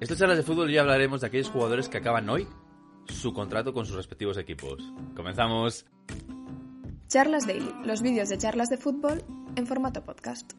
Estas charlas de fútbol ya hablaremos de aquellos jugadores que acaban hoy su contrato con sus respectivos equipos. Comenzamos. Charlas Daily, los vídeos de charlas de fútbol en formato podcast.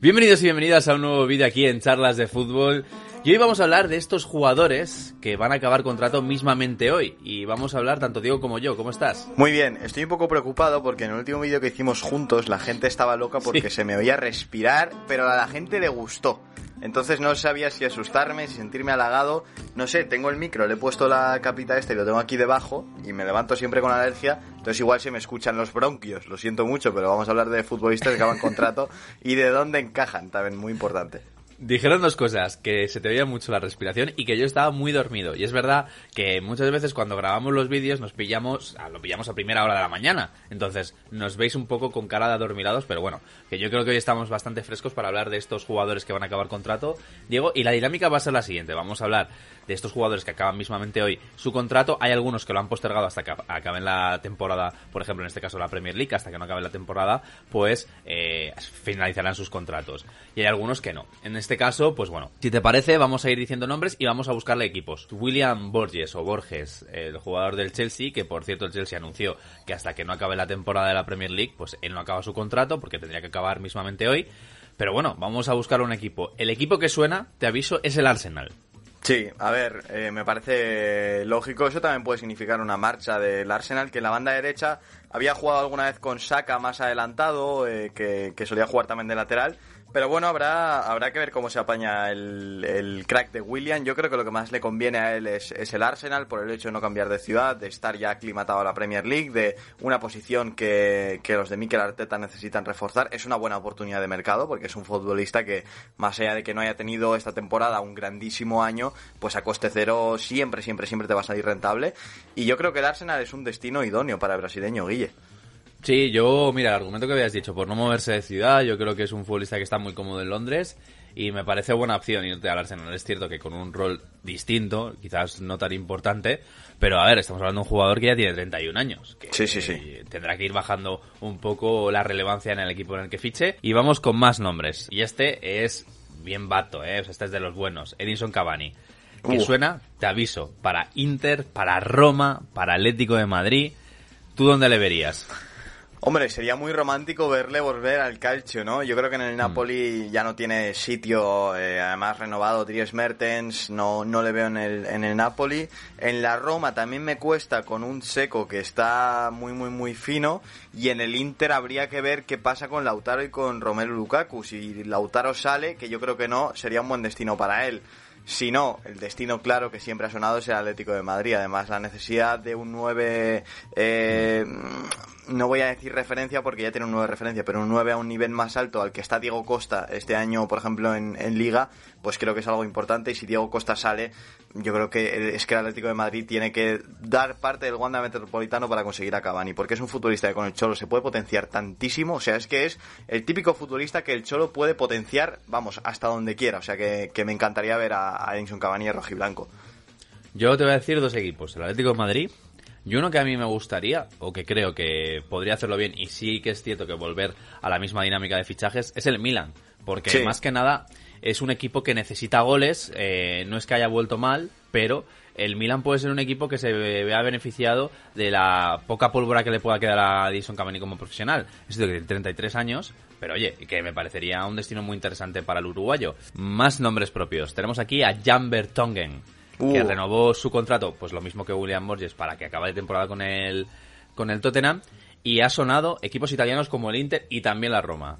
Bienvenidos y bienvenidas a un nuevo vídeo aquí en Charlas de Fútbol. Y hoy vamos a hablar de estos jugadores que van a acabar contrato mismamente hoy. Y vamos a hablar tanto Diego como yo. ¿Cómo estás? Muy bien, estoy un poco preocupado porque en el último vídeo que hicimos juntos la gente estaba loca porque Sí. se me oía respirar, pero a la gente le gustó. Entonces no sabía si asustarme, si sentirme halagado. No sé, tengo el micro, le he puesto la capita esta y lo tengo aquí debajo y me levanto siempre con alergia. Entonces igual se me escuchan los bronquios, lo siento mucho, pero vamos a hablar de futbolistas que acaban contrato y de dónde encajan, también muy importante. Dijeron dos cosas, que se te oía mucho la respiración y que yo estaba muy dormido. Y es verdad que muchas veces cuando grabamos los vídeos nos pillamos, ah, lo pillamos a primera hora de la mañana. Entonces nos veis un poco con cara de adormilados, pero bueno, que yo creo que hoy estamos bastante frescos para hablar de estos jugadores que van a acabar contrato, Diego. Y la dinámica va a ser la siguiente, vamos a hablar de estos jugadores que acaban mismamente hoy su contrato. Hay algunos que lo han postergado hasta que acaben la temporada, por ejemplo en este caso la Premier League, hasta que no acabe la temporada, pues eh, finalizarán sus contratos. Y hay algunos que no. En este caso, pues bueno, si te parece, vamos a ir diciendo nombres y vamos a buscarle equipos. William Borges o Borges, el jugador del Chelsea, que por cierto el Chelsea anunció que hasta que no acabe la temporada de la Premier League, pues él no acaba su contrato porque tendría que acabar mismamente hoy. Pero bueno, vamos a buscar un equipo. El equipo que suena, te aviso, es el Arsenal. Sí, a ver, eh, me parece lógico. Eso también puede significar una marcha del Arsenal, que en la banda derecha había jugado alguna vez con Saka más adelantado, eh, que solía jugar también de lateral. Pero bueno, habrá, habrá que ver cómo se apaña el, el crack de William. Yo creo que lo que más le conviene a él es, es el Arsenal, por el hecho de no cambiar de ciudad, de estar ya aclimatado a la Premier League, de una posición que, que los de Mikel Arteta necesitan reforzar. Es una buena oportunidad de mercado, porque es un futbolista que, más allá de que no haya tenido esta temporada un grandísimo año, pues a coste cero siempre, siempre, siempre te va a salir rentable. Y yo creo que el Arsenal es un destino idóneo para el brasileño, Guille. Sí, yo, mira, el argumento que habías dicho, por no moverse de ciudad, yo creo que es un futbolista que está muy cómodo en Londres y me parece buena opción irte al Arsenal. Es cierto que con un rol distinto, quizás no tan importante, pero a ver, estamos hablando de un jugador que ya tiene 31 años. Que, Sí, sí, sí. Tendrá que ir bajando un poco la relevancia en el equipo en el que fiche. Y vamos con más nombres. Y este es bien vato, ¿eh? Este es de los buenos. Edinson Cavani. Que Uh. suena, te aviso, para Inter, para Roma, para Atlético de Madrid. ¿Tú dónde le verías? Hombre, sería muy romántico verle volver al calcio, ¿no? Yo creo que en Mm. el Napoli ya no tiene sitio, eh, además renovado Dries Mertens, no, no le veo en el, en el Napoli. En la Roma también me cuesta con un seco que está muy, muy, muy fino. Y en el Inter habría que ver qué pasa con Lautaro y con Romelu Lukaku. Si Lautaro sale, que yo creo que no, sería un buen destino para él. Si no, el destino claro que siempre ha sonado es el Atlético de Madrid. Además, la necesidad de un 9, eh, no voy a decir referencia porque ya tiene un 9 referencia, pero un 9 a un nivel más alto al que está Diego Costa este año, por ejemplo, en, Liga, pues creo que es algo importante. Y si Diego Costa sale, yo creo que es que el Atlético de Madrid tiene que dar parte del Wanda Metropolitano para conseguir a Cavani, porque es un futbolista que con el Cholo se puede potenciar tantísimo. O sea, es que es el típico futbolista que el Cholo puede potenciar, vamos, hasta donde quiera. O sea, que, que me encantaría ver a, a Edinson Cavani y rojiblanco. Yo te voy a decir dos equipos, el Atlético de Madrid y uno que a mí me gustaría, o que creo que podría hacerlo bien, y sí que es cierto que volver a la misma dinámica de fichajes, es el Milan. Porque Sí. más que nada es un equipo que necesita goles, eh, no es que haya vuelto mal, pero el Milan puede ser un equipo que se vea beneficiado de la poca pólvora que le pueda quedar a Edison Cavani como profesional. Es cierto que tiene 33 años, pero oye, que me parecería un destino muy interesante para el uruguayo. Más nombres propios. Tenemos aquí a Jan Vertonghen, que Uh. renovó su contrato, pues lo mismo que William Borges, para que acabe de temporada con el, con el Tottenham. Y ha sonado equipos italianos como el Inter y también la Roma.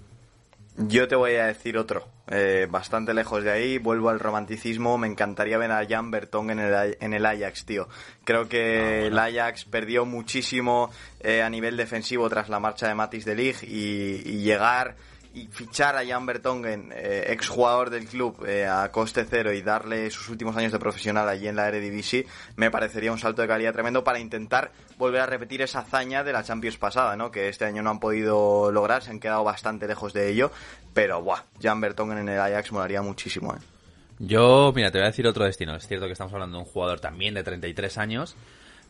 Yo te voy a decir otro, eh, bastante lejos de ahí, vuelvo al romanticismo, me encantaría ver a Jan Bertong en el, en el Ajax, tío. Creo que el Ajax perdió muchísimo eh, a nivel defensivo tras la marcha de Matis de Ligt y, y llegar y fichar a Jan Bertongen, eh, exjugador del club, eh, a coste cero y darle sus últimos años de profesional allí en la Eredivisie, me parecería un salto de calidad tremendo para intentar volver a repetir esa hazaña de la Champions pasada, ¿no? Que este año no han podido lograr, se han quedado bastante lejos de ello, pero buah, Jan Bertongen en el Ajax molaría muchísimo, ¿eh? Yo, mira, te voy a decir otro destino. Es cierto que estamos hablando de un jugador también de 33 años,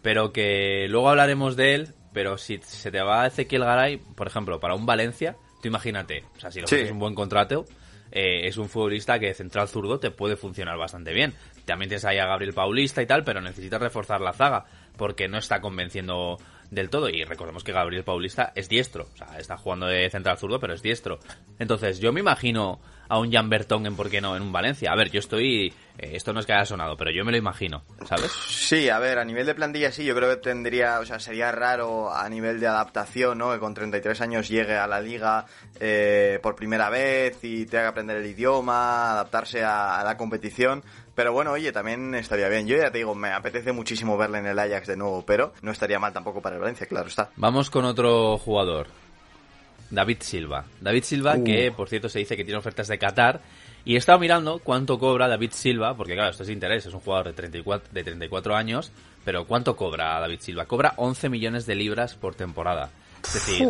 pero que luego hablaremos de él, pero si se te va Ezequiel Garay, por ejemplo, para un Valencia, tú imagínate, o sea, si lo Sí. es un buen contrato, eh, es un futbolista que de central zurdo te puede funcionar bastante bien. También tienes ahí a Gabriel Paulista y tal, pero necesitas reforzar la zaga, porque no está convenciendo del todo. Y recordemos que Gabriel Paulista es diestro, o sea, está jugando de central zurdo, pero es diestro. Entonces, yo me imagino a un Jan Bertongen, ¿por qué no?, en un Valencia. A ver, yo estoy... eh, esto no es que haya sonado, pero yo me lo imagino, ¿sabes? Sí, a ver, a nivel de plantilla sí, yo creo que tendría, o sea, sería raro a nivel de adaptación, ¿no? Que con 33 años llegue a la liga eh, por primera vez y tenga que aprender el idioma, adaptarse a, a la competición. Pero bueno, oye, también estaría bien. Yo ya te digo, me apetece muchísimo verle en el Ajax de nuevo, pero no estaría mal tampoco para el Valencia, claro está. Vamos con otro jugador. David Silva. David Silva, Uh. que por cierto se dice que tiene ofertas de Qatar. Y he estado mirando cuánto cobra David Silva, porque claro, esto es interés, es un jugador de 34, de 34 años, pero ¿cuánto cobra David Silva? Cobra 11 millones de libras por temporada. Es decir,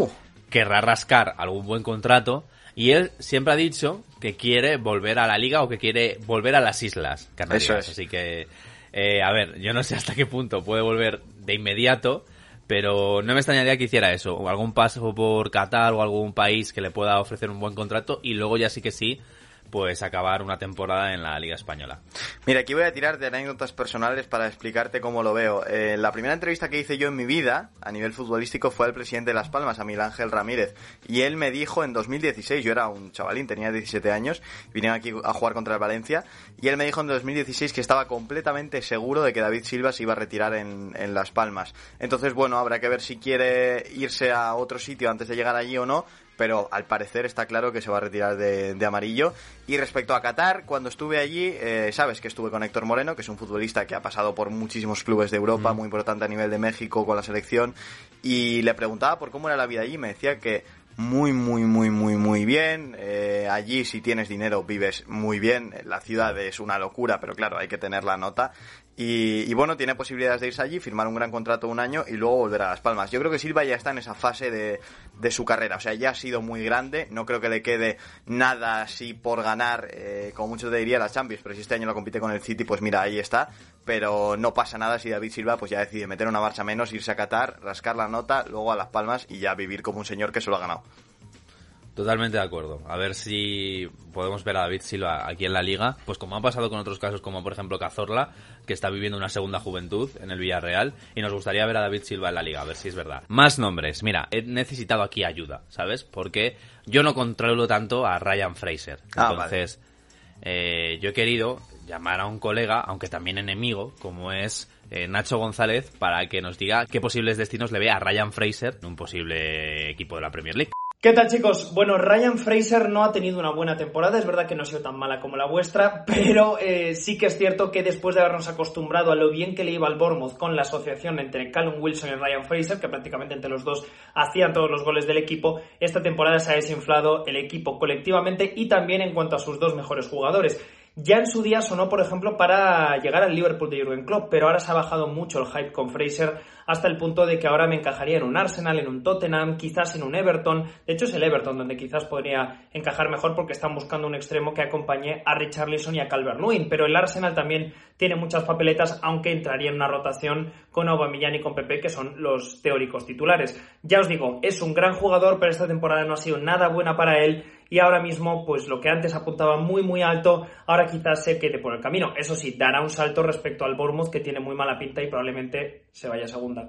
querrá rascar algún buen contrato y él siempre ha dicho que quiere volver a la liga o que quiere volver a las islas canarias. Eso es. Así que, eh, a ver, yo no sé hasta qué punto puede volver de inmediato, pero no me extrañaría que hiciera eso, o algún paso por Qatar o algún país que le pueda ofrecer un buen contrato y luego ya sí que sí, pues acabar una temporada en la Liga Española. Mira, aquí voy a tirar de anécdotas personales para explicarte cómo lo veo. Eh, la primera entrevista que hice yo en mi vida, a nivel futbolístico, fue al presidente de Las Palmas, a Miguel Ángel Ramírez. Y él me dijo en 2016, yo era un chavalín, tenía 17 años, vinieron aquí a jugar contra el Valencia, y él me dijo en 2016 que estaba completamente seguro de que David Silva se iba a retirar en, en Las Palmas. Entonces, bueno, habrá que ver si quiere irse a otro sitio antes de llegar allí o no, pero al parecer está claro que se va a retirar de, de amarillo. Y respecto a Qatar, cuando estuve allí, eh, sabes que estuve con Héctor Moreno, que es un futbolista que ha pasado por muchísimos clubes de Europa, muy importante a nivel de México con la selección, y le preguntaba por cómo era la vida allí, me decía que muy, muy, muy, muy, muy bien. Eh, allí, si tienes dinero, vives muy bien. La ciudad es una locura, pero claro, hay que tener la nota. Y, bueno, tiene posibilidades de irse allí, firmar un gran contrato un año y luego volver a Las Palmas. Yo creo que Silva ya está en esa fase de, de su carrera. O sea, ya ha sido muy grande. No creo que le quede nada así por ganar, eh, como muchos te diría, la Champions. Pero si este año lo compite con el City, pues mira, ahí está. Pero no pasa nada si David Silva pues ya decide meter una marcha menos, irse a Qatar, rascar la nota, luego a Las Palmas y ya vivir como un señor que se lo ha ganado. Totalmente de acuerdo. A ver si podemos ver a David Silva aquí en la liga. Pues como ha pasado con otros casos, como por ejemplo Cazorla, que está viviendo una segunda juventud en el Villarreal. Y nos gustaría ver a David Silva en la liga, a ver si es verdad. Más nombres. Mira, he necesitado aquí ayuda, ¿sabes? Porque yo no controlo tanto a Ryan Fraser. Ah, Entonces, eh, yo he querido llamar a un colega, aunque también enemigo, como es eh, Nacho González, para que nos diga qué posibles destinos le ve a Ryan Fraser en un posible equipo de la Premier League. ¿Qué tal chicos? Bueno, Ryan Fraser no ha tenido una buena temporada, es verdad que no ha sido tan mala como la vuestra, pero eh, sí que es cierto que después de habernos acostumbrado a lo bien que le iba al Bournemouth con la asociación entre Callum Wilson y Ryan Fraser, que prácticamente entre los dos hacían todos los goles del equipo, esta temporada se ha desinflado el equipo colectivamente y también en cuanto a sus dos mejores jugadores. Ya en su día sonó, por ejemplo, para llegar al Liverpool de Jurgen Klopp, pero ahora se ha bajado mucho el hype con Fraser hasta el punto de que ahora me encajaría en un Arsenal, en un Tottenham, quizás en un Everton. De hecho, es el Everton donde quizás podría encajar mejor porque están buscando un extremo que acompañe a Richarlison y a Calvert-Lewin, pero el Arsenal también tiene muchas papeletas, aunque entraría en una rotación con Aubameyang y con Pepe, que son los teóricos titulares. Ya os digo, es un gran jugador, pero esta temporada no ha sido nada buena para él y ahora mismo, pues lo que antes apuntaba muy muy alto, ahora quizás se quede por el camino. Eso sí, dará un salto respecto al Bournemouth, que tiene muy mala pinta y probablemente se vaya a segunda.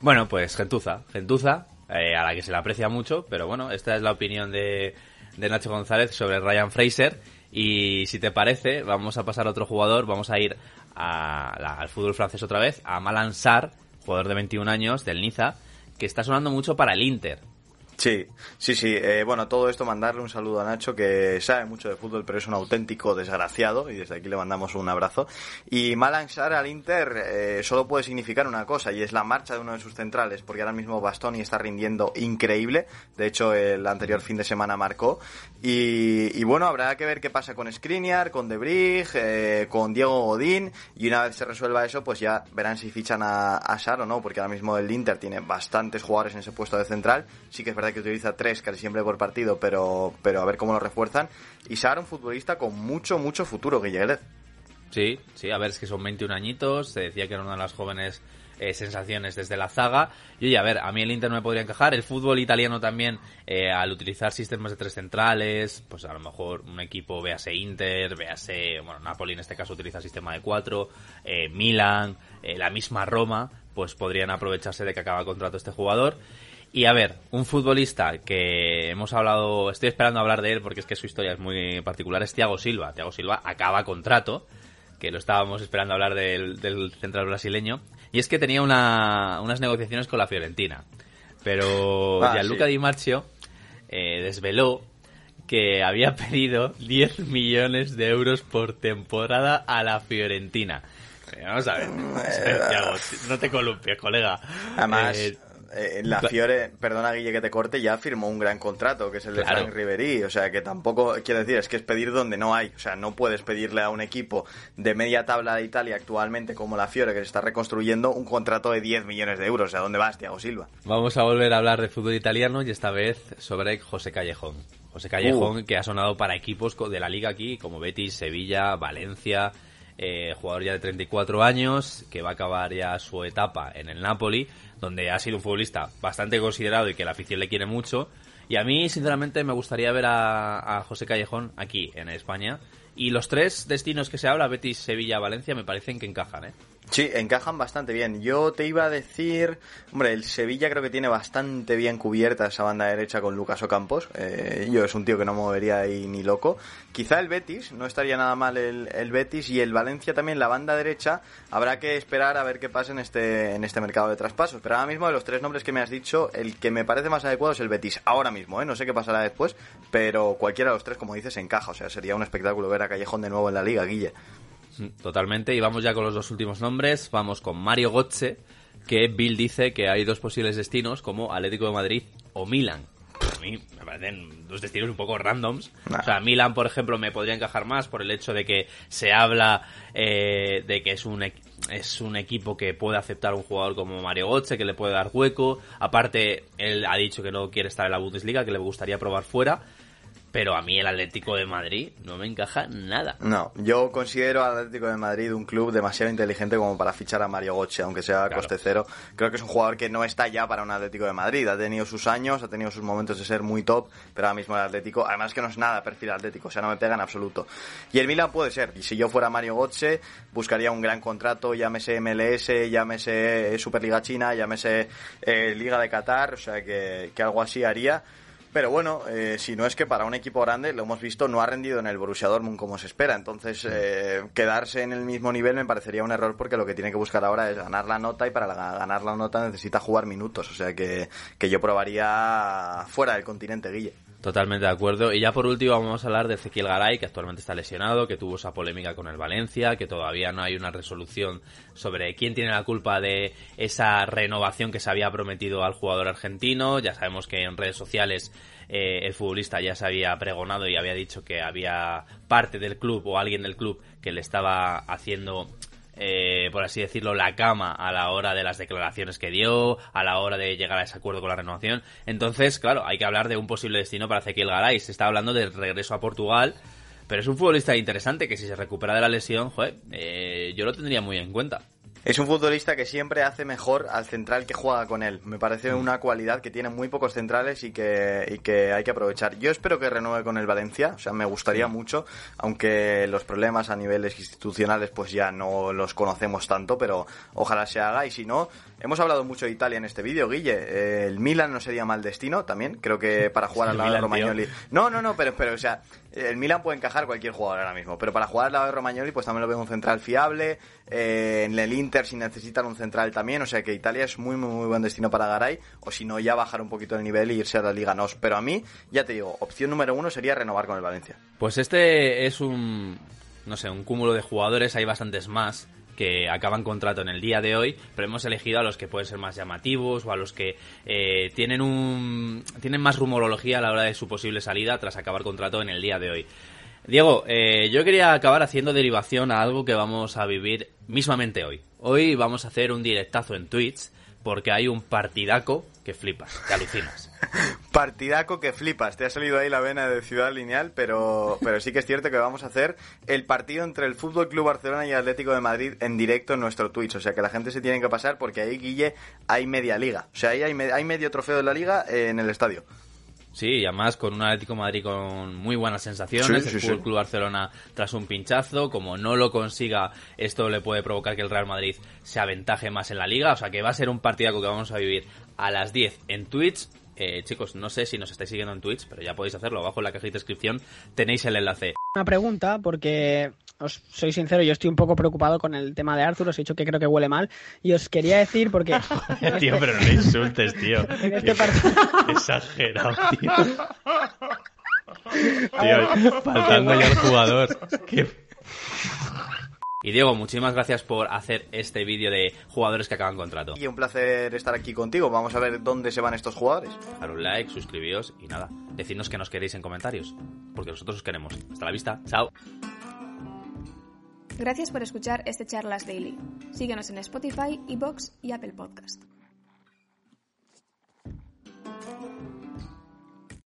Bueno, pues gentuza, gentuza, eh, a la que se le aprecia mucho, pero bueno, esta es la opinión de, de Nacho González sobre Ryan Fraser. Y si te parece, vamos a pasar a otro jugador, vamos a ir al fútbol francés otra vez, a Malan Sarr, jugador de 21 años del Niza, que está sonando mucho para el Inter. Sí, sí, sí. Eh, bueno, todo esto mandarle un saludo a Nacho que sabe mucho de fútbol, pero es un auténtico desgraciado y desde aquí le mandamos un abrazo. Y Malang Sarr al Inter eh, solo puede significar una cosa y es la marcha de uno de sus centrales, porque ahora mismo Bastoni está rindiendo increíble. De hecho, el anterior fin de semana marcó. Y, bueno, habrá que ver qué pasa con Skriniar, con Debrig, eh, con Diego Godín y una vez se resuelva eso, pues ya verán si fichan a, a o no, porque ahora mismo el Inter tiene bastantes jugadores en ese puesto de central. Sí que es verdad que utiliza tres casi siempre por partido, pero, pero a ver cómo lo refuerzan. Y Sara, un futbolista con mucho, mucho futuro, Guillermo. Sí, sí, a ver, es que son 21 añitos, se decía que era una de las jóvenes eh, sensaciones desde la zaga. Y oye, a ver, a mí el Inter no me podría encajar. El fútbol italiano también, eh, al utilizar sistemas de tres centrales, pues a lo mejor un equipo, véase Inter, véase, bueno, Napoli en este caso utiliza sistema de cuatro, eh, Milan, la misma Roma, pues podrían aprovecharse de que acaba contrato este jugador. Y a ver, un futbolista que hemos hablado, estoy esperando hablar de él porque es que su historia es muy particular, es Thiago Silva. Thiago Silva acaba contrato, que lo estábamos esperando hablar del, central brasileño, y es que tenía unas negociaciones con la Fiorentina. Pero ah, Gianluca Di Marcio eh, desveló que había pedido 10 millones de euros por temporada a la Fiorentina. Eh, vamos a ver, Thiago, no te columpies, colega. Además, eh, eh, la Fiore, perdona Guille que te corte, ya firmó un gran contrato, que es el de Frank Ribery. O sea, que tampoco, quiero decir, es que es pedir donde no hay. O sea, no puedes pedirle a un equipo de media tabla de Italia actualmente como la Fiore, que se está reconstruyendo, un contrato de 10 millones de euros. O sea, ¿dónde vas, Thiago Silva? Vamos a volver a hablar de fútbol italiano y esta vez sobre José Callejón. José Callejón, uh. que ha sonado para equipos de la liga aquí, como Betis, Sevilla, Valencia. Eh, jugador ya de 34 años, que va a acabar ya su etapa en el Napoli donde ha sido un futbolista bastante considerado y que la afición le quiere mucho. Y a mí, sinceramente, me gustaría ver a, a José Callejón aquí, en España. Y los tres destinos que se habla, Betis, Sevilla, Valencia, me parecen que encajan, ¿eh? Sí, encajan bastante bien. Yo te iba a decir, hombre, el Sevilla creo que tiene bastante bien cubierta esa banda derecha con Lucas Ocampos. Eh, yo es un tío que no movería ahí ni loco. Quizá el Betis, no estaría nada mal el, el, Betis y el Valencia también, la banda derecha. Habrá que esperar a ver qué pasa en este, en este mercado de traspasos. Pero ahora mismo de los tres nombres que me has dicho, el que me parece más adecuado es el Betis. Ahora mismo, ¿eh? no sé qué pasará después, pero cualquiera de los tres, como dices, encaja. O sea, sería un espectáculo ver a Callejón de nuevo en la liga, Guille. Totalmente. Y vamos ya con los dos últimos nombres. Vamos con Mario Gotze, que Bill dice que hay dos posibles destinos como Atlético de Madrid o Milan. A mí me parecen dos destinos un poco randoms. O sea, Milan, por ejemplo, me podría encajar más por el hecho de que se habla eh, de que es un, es un equipo que puede aceptar un jugador como Mario Gotze, que le puede dar hueco. Aparte, él ha dicho que no quiere estar en la Bundesliga, que le gustaría probar fuera pero a mí el Atlético de Madrid no me encaja nada. No, yo considero al Atlético de Madrid un club demasiado inteligente como para fichar a Mario Goche, aunque sea a coste cero. Creo que es un jugador que no está ya para un Atlético de Madrid. Ha tenido sus años, ha tenido sus momentos de ser muy top, pero ahora mismo el Atlético, además que no es nada perfil atlético, o sea, no me pega en absoluto. Y el Milan puede ser, y si yo fuera Mario Goche, buscaría un gran contrato, llámese MLS, llámese Superliga China, llámese eh, Liga de Qatar, o sea, que, que algo así haría pero bueno, eh, si no es que para un equipo grande, lo hemos visto, no ha rendido en el Borussia Dortmund como se espera. Entonces, eh, quedarse en el mismo nivel me parecería un error porque lo que tiene que buscar ahora es ganar la nota y para ganar la nota necesita jugar minutos. O sea que, que yo probaría fuera del continente, Guille. Totalmente de acuerdo. Y ya por último vamos a hablar de Ezequiel Garay, que actualmente está lesionado, que tuvo esa polémica con el Valencia, que todavía no hay una resolución sobre quién tiene la culpa de esa renovación que se había prometido al jugador argentino. Ya sabemos que en redes sociales eh, el futbolista ya se había pregonado y había dicho que había parte del club o alguien del club que le estaba haciendo eh, por así decirlo, la cama a la hora de las declaraciones que dio, a la hora de llegar a ese acuerdo con la renovación. Entonces, claro, hay que hablar de un posible destino para Ezequiel Garay. Se está hablando del regreso a Portugal, pero es un futbolista interesante que si se recupera de la lesión, eh, yo lo tendría muy en cuenta. Es un futbolista que siempre hace mejor al central que juega con él. Me parece mm. una cualidad que tiene muy pocos centrales y que, y que hay que aprovechar. Yo espero que renueve con el Valencia, o sea, me gustaría mucho, aunque los problemas a niveles institucionales pues ya no los conocemos tanto, pero ojalá se haga y si no, hemos hablado mucho de Italia en este vídeo, Guille. el Milan no sería mal destino también, creo que para jugar al lado de Romagnoli. No, no, no, pero, pero, o sea, El Milan puede encajar cualquier jugador ahora mismo, pero para jugar al lado de Romagnoli, pues también lo veo un central fiable. Eh, en el Inter, si necesitan un central también, o sea que Italia es muy, muy, muy buen destino para Garay, o si no, ya bajar un poquito el nivel e irse a la Liga NOS. Pero a mí, ya te digo, opción número uno sería renovar con el Valencia. Pues este es un, no sé, un cúmulo de jugadores, hay bastantes más que acaban contrato en el día de hoy, pero hemos elegido a los que pueden ser más llamativos o a los que eh, tienen un tienen más rumorología a la hora de su posible salida tras acabar contrato en el día de hoy. Diego, eh, yo quería acabar haciendo derivación a algo que vamos a vivir mismamente hoy. Hoy vamos a hacer un directazo en Twitch porque hay un partidaco que flipas, que alucinas. Partidaco que flipas. Te ha salido ahí la vena de Ciudad Lineal, pero, pero sí que es cierto que vamos a hacer el partido entre el Fútbol Club Barcelona y el Atlético de Madrid en directo en nuestro Twitch. O sea que la gente se tiene que pasar porque ahí, Guille, hay media liga. O sea, ahí hay, hay medio trofeo de la liga en el estadio. Sí, y además con un Atlético de Madrid con muy buenas sensaciones, el Fútbol Club Barcelona tras un pinchazo, como no lo consiga, esto le puede provocar que el Real Madrid se aventaje más en la liga, o sea que va a ser un partidaco que vamos a vivir a las 10 en Twitch, eh, chicos, no sé si nos estáis siguiendo en Twitch, pero ya podéis hacerlo. Abajo en la cajita de descripción tenéis el enlace. Una pregunta, porque os soy sincero, yo estoy un poco preocupado con el tema de Arthur. Os he dicho que creo que huele mal. Y os quería decir, porque. tío, pero no le insultes, tío. En este partido. Exagerado, tío. tío, faltando ya el jugador. Qué y Diego, muchísimas gracias por hacer este vídeo de jugadores que acaban contrato. Y un placer estar aquí contigo. Vamos a ver dónde se van estos jugadores. Dejar un like, suscribíos y nada. Decidnos que nos queréis en comentarios, porque nosotros os queremos. Hasta la vista. Chao. Gracias por escuchar este Charlas Daily. Síguenos en Spotify, Evox y Apple Podcast.